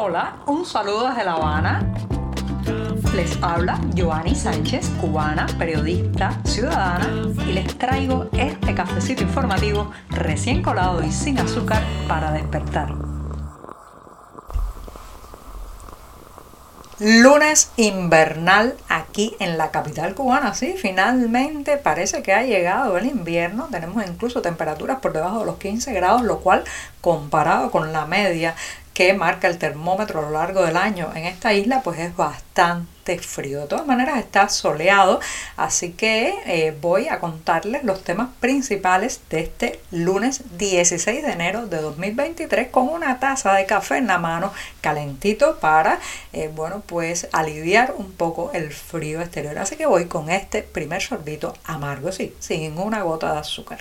Hola, un saludo desde La Habana. Les habla Joanny Sánchez, cubana, periodista, ciudadana, y les traigo este cafecito informativo recién colado y sin azúcar para despertar. Lunes invernal aquí en la capital cubana. Sí, finalmente parece que ha llegado el invierno. Tenemos incluso temperaturas por debajo de los 15 grados, lo cual comparado con la media que marca el termómetro a lo largo del año en esta isla, pues es bastante frío. De todas maneras está soleado, así que eh, voy a contarles los temas principales de este lunes 16 de enero de 2023 con una taza de café en la mano calentito para, eh, bueno, pues aliviar un poco el frío exterior. Así que voy con este primer sorbito amargo, sí, sin una gota de azúcar.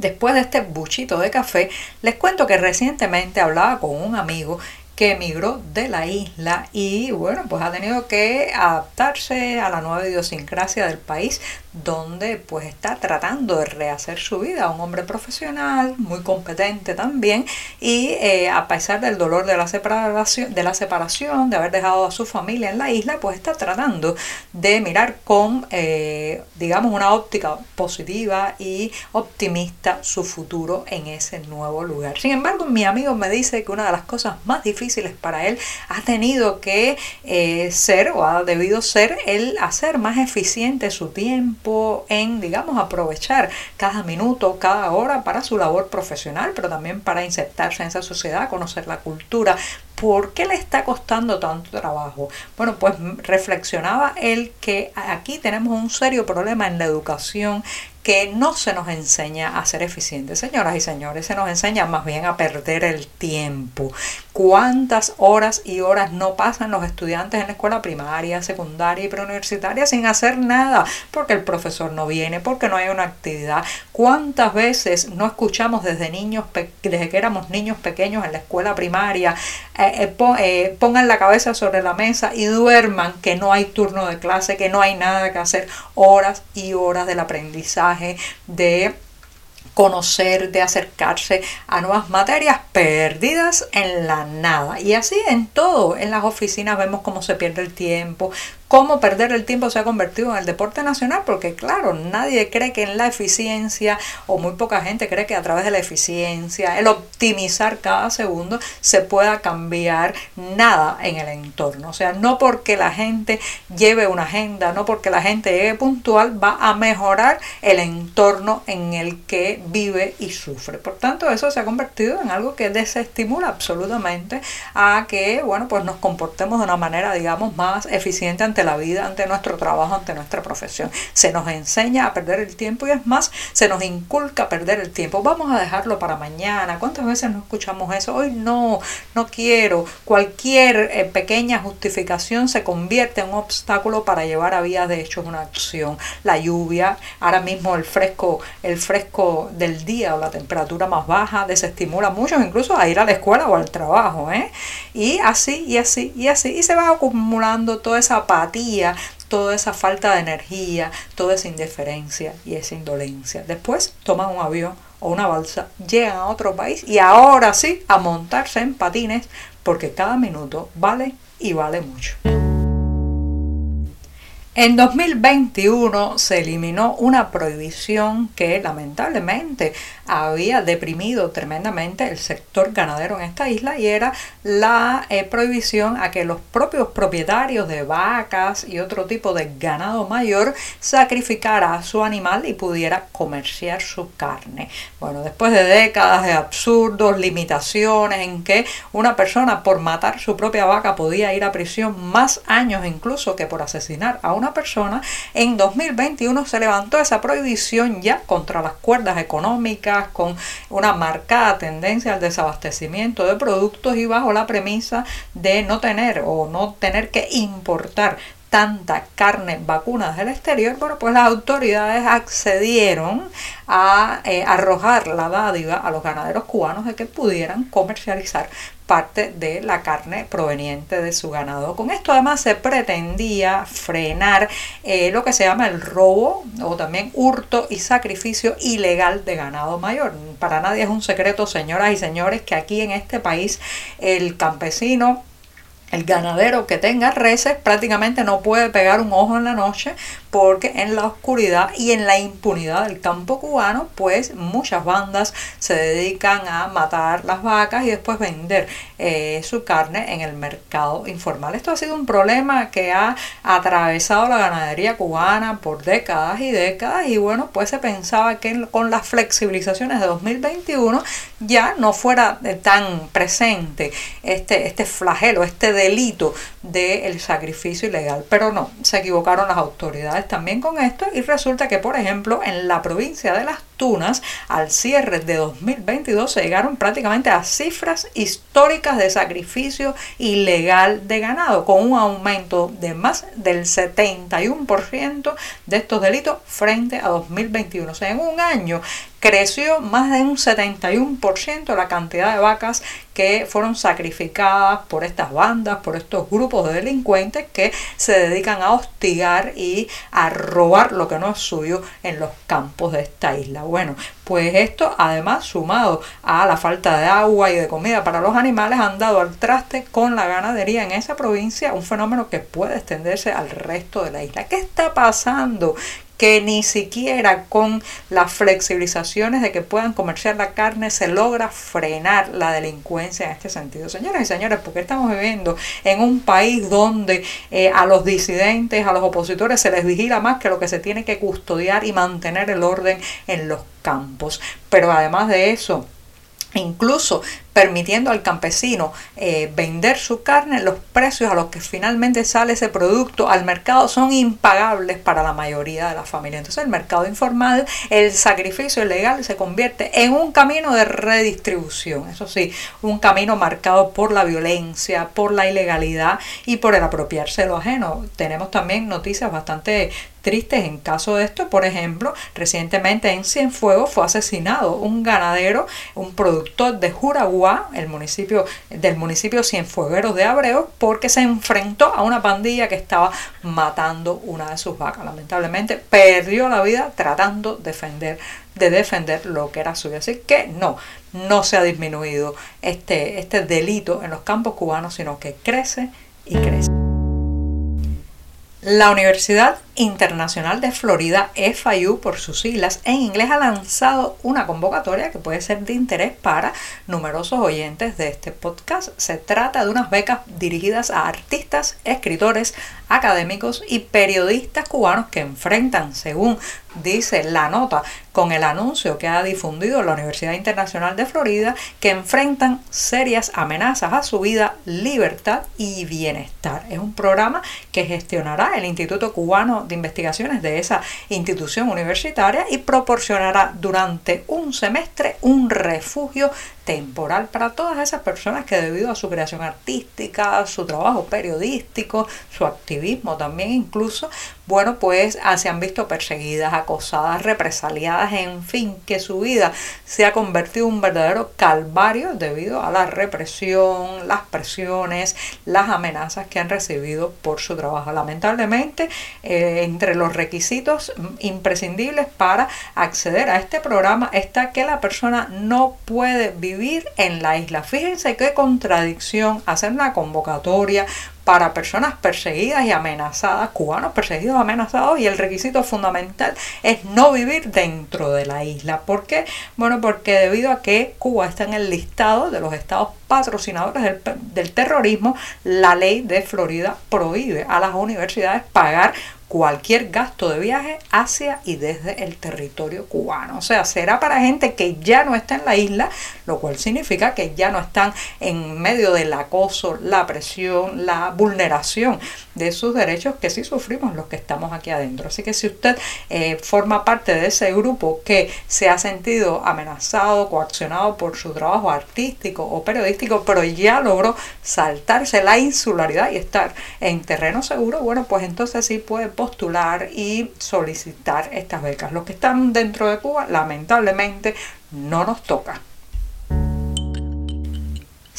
Después de este buchito de café, les cuento que recientemente hablaba con un amigo que emigró de la isla y bueno, pues ha tenido que adaptarse a la nueva idiosincrasia del país donde pues está tratando de rehacer su vida, un hombre profesional, muy competente también y eh, a pesar del dolor de la, separación, de la separación, de haber dejado a su familia en la isla, pues está tratando de mirar con, eh, digamos, una óptica positiva y optimista su futuro en ese nuevo lugar. Sin embargo, mi amigo me dice que una de las cosas más difíciles para él, ha tenido que eh, ser o ha debido ser el hacer más eficiente su tiempo en, digamos, aprovechar cada minuto, cada hora para su labor profesional, pero también para insertarse en esa sociedad, conocer la cultura, ¿Por qué le está costando tanto trabajo? Bueno, pues reflexionaba él que aquí tenemos un serio problema en la educación que no se nos enseña a ser eficientes. Señoras y señores, se nos enseña más bien a perder el tiempo. ¿Cuántas horas y horas no pasan los estudiantes en la escuela primaria, secundaria y preuniversitaria sin hacer nada? Porque el profesor no viene, porque no hay una actividad. ¿Cuántas veces no escuchamos desde niños, desde que éramos niños pequeños en la escuela primaria, eh, eh, eh, pongan la cabeza sobre la mesa y duerman que no hay turno de clase, que no hay nada que hacer, horas y horas del aprendizaje de conocer, de acercarse a nuevas materias perdidas en la nada. Y así en todo, en las oficinas vemos cómo se pierde el tiempo, cómo perder el tiempo se ha convertido en el deporte nacional, porque claro, nadie cree que en la eficiencia, o muy poca gente cree que a través de la eficiencia, el optimizar cada segundo, se pueda cambiar nada en el entorno. O sea, no porque la gente lleve una agenda, no porque la gente llegue puntual, va a mejorar el entorno en el que vive y sufre. Por tanto, eso se ha convertido en algo que desestimula absolutamente a que, bueno, pues nos comportemos de una manera, digamos, más eficiente ante la vida, ante nuestro trabajo, ante nuestra profesión. Se nos enseña a perder el tiempo y es más, se nos inculca a perder el tiempo. Vamos a dejarlo para mañana. ¿Cuántas veces no escuchamos eso? Hoy no, no quiero. Cualquier eh, pequeña justificación se convierte en un obstáculo para llevar a vida de hecho una acción. La lluvia, ahora mismo el fresco, el fresco del día o la temperatura más baja desestimula mucho incluso a ir a la escuela o al trabajo. ¿eh? Y así, y así, y así. Y se va acumulando toda esa toda esa falta de energía, toda esa indiferencia y esa indolencia. Después toman un avión o una balsa, llegan a otro país y ahora sí a montarse en patines porque cada minuto vale y vale mucho. En 2021 se eliminó una prohibición que lamentablemente había deprimido tremendamente el sector ganadero en esta isla y era la eh, prohibición a que los propios propietarios de vacas y otro tipo de ganado mayor sacrificara a su animal y pudiera comerciar su carne. Bueno, después de décadas de absurdos, limitaciones en que una persona por matar su propia vaca podía ir a prisión más años incluso que por asesinar a una persona, en 2021 se levantó esa prohibición ya contra las cuerdas económicas, con una marcada tendencia al desabastecimiento de productos y bajo la premisa de no tener o no tener que importar tanta carne vacuna desde el exterior, bueno, pues las autoridades accedieron a eh, arrojar la dádiva a los ganaderos cubanos de que pudieran comercializar parte de la carne proveniente de su ganado. Con esto además se pretendía frenar eh, lo que se llama el robo o también hurto y sacrificio ilegal de ganado mayor. Para nadie es un secreto, señoras y señores, que aquí en este país el campesino el ganadero que tenga reses prácticamente no puede pegar un ojo en la noche porque en la oscuridad y en la impunidad del campo cubano, pues muchas bandas se dedican a matar las vacas y después vender eh, su carne en el mercado informal. Esto ha sido un problema que ha atravesado la ganadería cubana por décadas y décadas y bueno, pues se pensaba que con las flexibilizaciones de 2021 ya no fuera tan presente este, este flagelo, este delito del sacrificio ilegal. Pero no, se equivocaron las autoridades también con esto y resulta que, por ejemplo, en la provincia de Las Al cierre de 2022 se llegaron prácticamente a cifras históricas de sacrificio ilegal de ganado, con un aumento de más del 71% de estos delitos frente a 2021. O sea, en un año creció más de un 71% la cantidad de vacas que fueron sacrificadas por estas bandas, por estos grupos de delincuentes que se dedican a hostigar y a robar lo que no es suyo en los campos de esta isla. Bueno, pues esto además sumado a la falta de agua y de comida para los animales han dado al traste con la ganadería en esa provincia, un fenómeno que puede extenderse al resto de la isla. ¿Qué está pasando? Que ni siquiera con las flexibilizaciones de que puedan comerciar la carne se logra frenar la delincuencia en este sentido. Señoras y señores, porque estamos viviendo en un país donde eh, a los disidentes, a los opositores se les vigila más que lo que se tiene que custodiar y mantener el orden en los campos. Pero además de eso, incluso permitiendo al campesino eh, vender su carne, los precios a los que finalmente sale ese producto al mercado son impagables para la mayoría de las familias. Entonces el mercado informal, el sacrificio ilegal se convierte en un camino de redistribución, eso sí, un camino marcado por la violencia, por la ilegalidad y por el apropiarse de lo ajeno. Tenemos también noticias bastante tristes en caso de esto. Por ejemplo, recientemente en Cienfuegos fue asesinado un ganadero, un productor de El municipio del municipio Cienfuegueros de Abreu, porque se enfrentó a una pandilla que estaba matando una de sus vacas. Lamentablemente perdió la vida tratando defender, de defender lo que era suyo. Así que no, no se ha disminuido este, este delito en los campos cubanos, sino que crece y crece. La Universidad Internacional de Florida, FIU por sus siglas, en inglés ha lanzado una convocatoria que puede ser de interés para numerosos oyentes de este podcast. Se trata de unas becas dirigidas a artistas, escritores, académicos y periodistas cubanos que enfrentan, según dice la nota, con el anuncio que ha difundido la Universidad Internacional de Florida, que enfrentan serias amenazas a su vida, libertad y bienestar. Es un programa que gestionará el Instituto Cubano de Investigaciones de esa institución universitaria y proporcionará durante un semestre un refugio temporal para todas esas personas que debido a su creación artística, su trabajo periodístico, su activismo también incluso, bueno, pues ah, se han visto perseguidas, acosadas, represaliadas, en fin, que su vida se ha convertido en un verdadero calvario debido a la represión, las presiones, las amenazas que han recibido por su trabajo. Lamentablemente, eh, entre los requisitos imprescindibles para acceder a este programa está que la persona no puede vivir en la isla. Fíjense qué contradicción hacer una convocatoria para personas perseguidas y amenazadas, cubanos perseguidos y amenazados, y el requisito fundamental es no vivir dentro de la isla. ¿Por qué? Bueno, porque debido a que Cuba está en el listado de los estados patrocinadores del, del terrorismo, la ley de Florida prohíbe a las universidades pagar cualquier gasto de viaje hacia y desde el territorio cubano. O sea, será para gente que ya no está en la isla, lo cual significa que ya no están en medio del acoso, la presión, la vulneración de sus derechos que sí sufrimos los que estamos aquí adentro. Así que si usted eh, forma parte de ese grupo que se ha sentido amenazado, coaccionado por su trabajo artístico o periodístico, pero ya logró saltarse la insularidad y estar en terreno seguro, bueno, pues entonces sí puede postular y solicitar estas becas. Los que están dentro de Cuba, lamentablemente, no nos toca.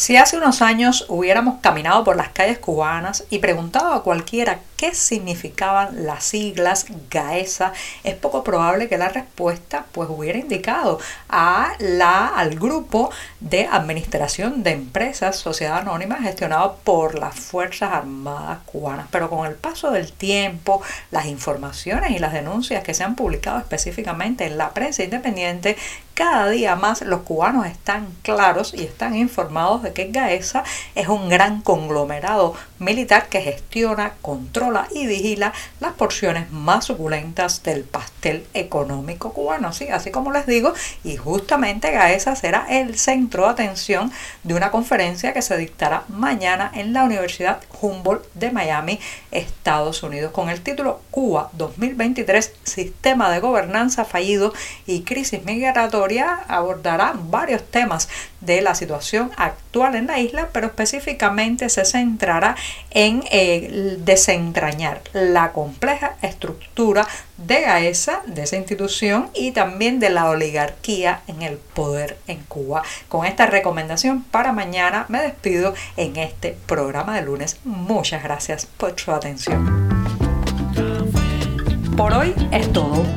Si hace unos años hubiéramos caminado por las calles cubanas y preguntado a cualquiera qué significaban las siglas GAESA, es poco probable que la respuesta pues hubiera indicado a la, al grupo de administración de empresas, sociedad anónima, gestionado por las Fuerzas Armadas cubanas. Pero con el paso del tiempo, las informaciones y las denuncias que se han publicado específicamente en la prensa independiente, cada día más los cubanos están claros y están informados de que GAESA es un gran conglomerado militar que gestiona, controla y vigila las porciones más suculentas del pastel económico cubano. ¿sí? Así como les digo, y justamente GAESA será el centro de atención de una conferencia que se dictará mañana en la Universidad Humboldt de Miami, Estados Unidos, con el título Cuba 2023, Sistema de Gobernanza Fallido y Crisis Migratoria. Abordará varios temas de la situación actual en la isla, pero específicamente se centrará en eh, desentrañar la compleja estructura de GAESA, de esa institución, y también de la oligarquía en el poder en Cuba. Con esta recomendación para mañana me despido en este programa de lunes. Muchas gracias por su atención. Por hoy es todo.